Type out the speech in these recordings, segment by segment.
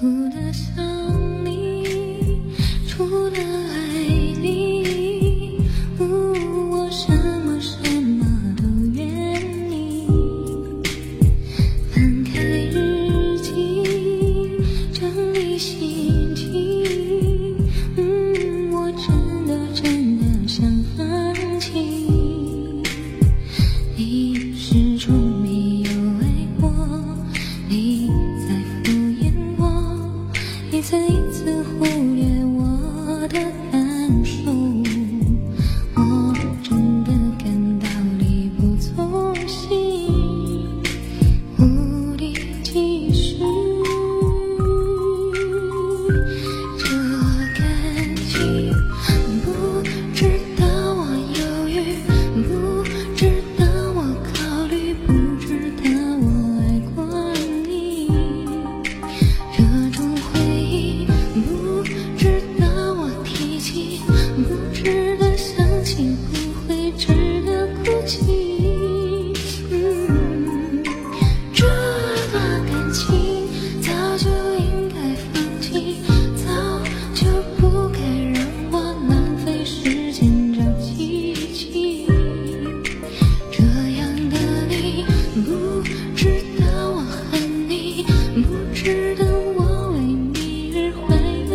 哭得笑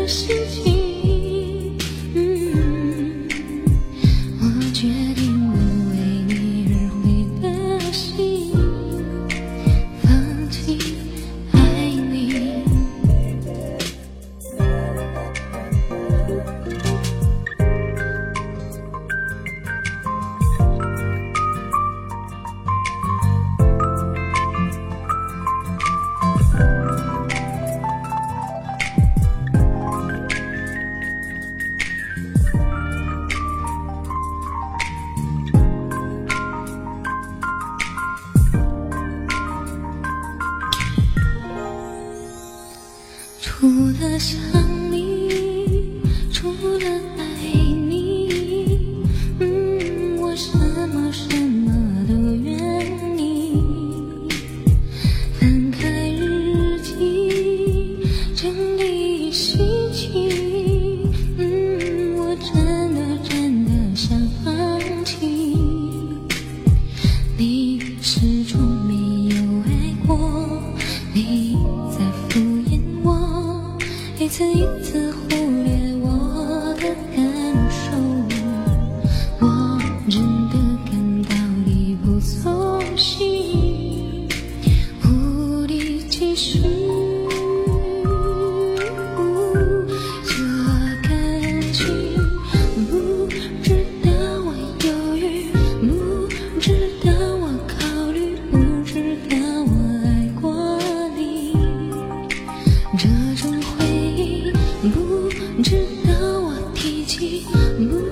心情除了想你除了爱你嗯我什么什么都愿意。翻开日记整理心情嗯我真的真的想放弃。你始终情不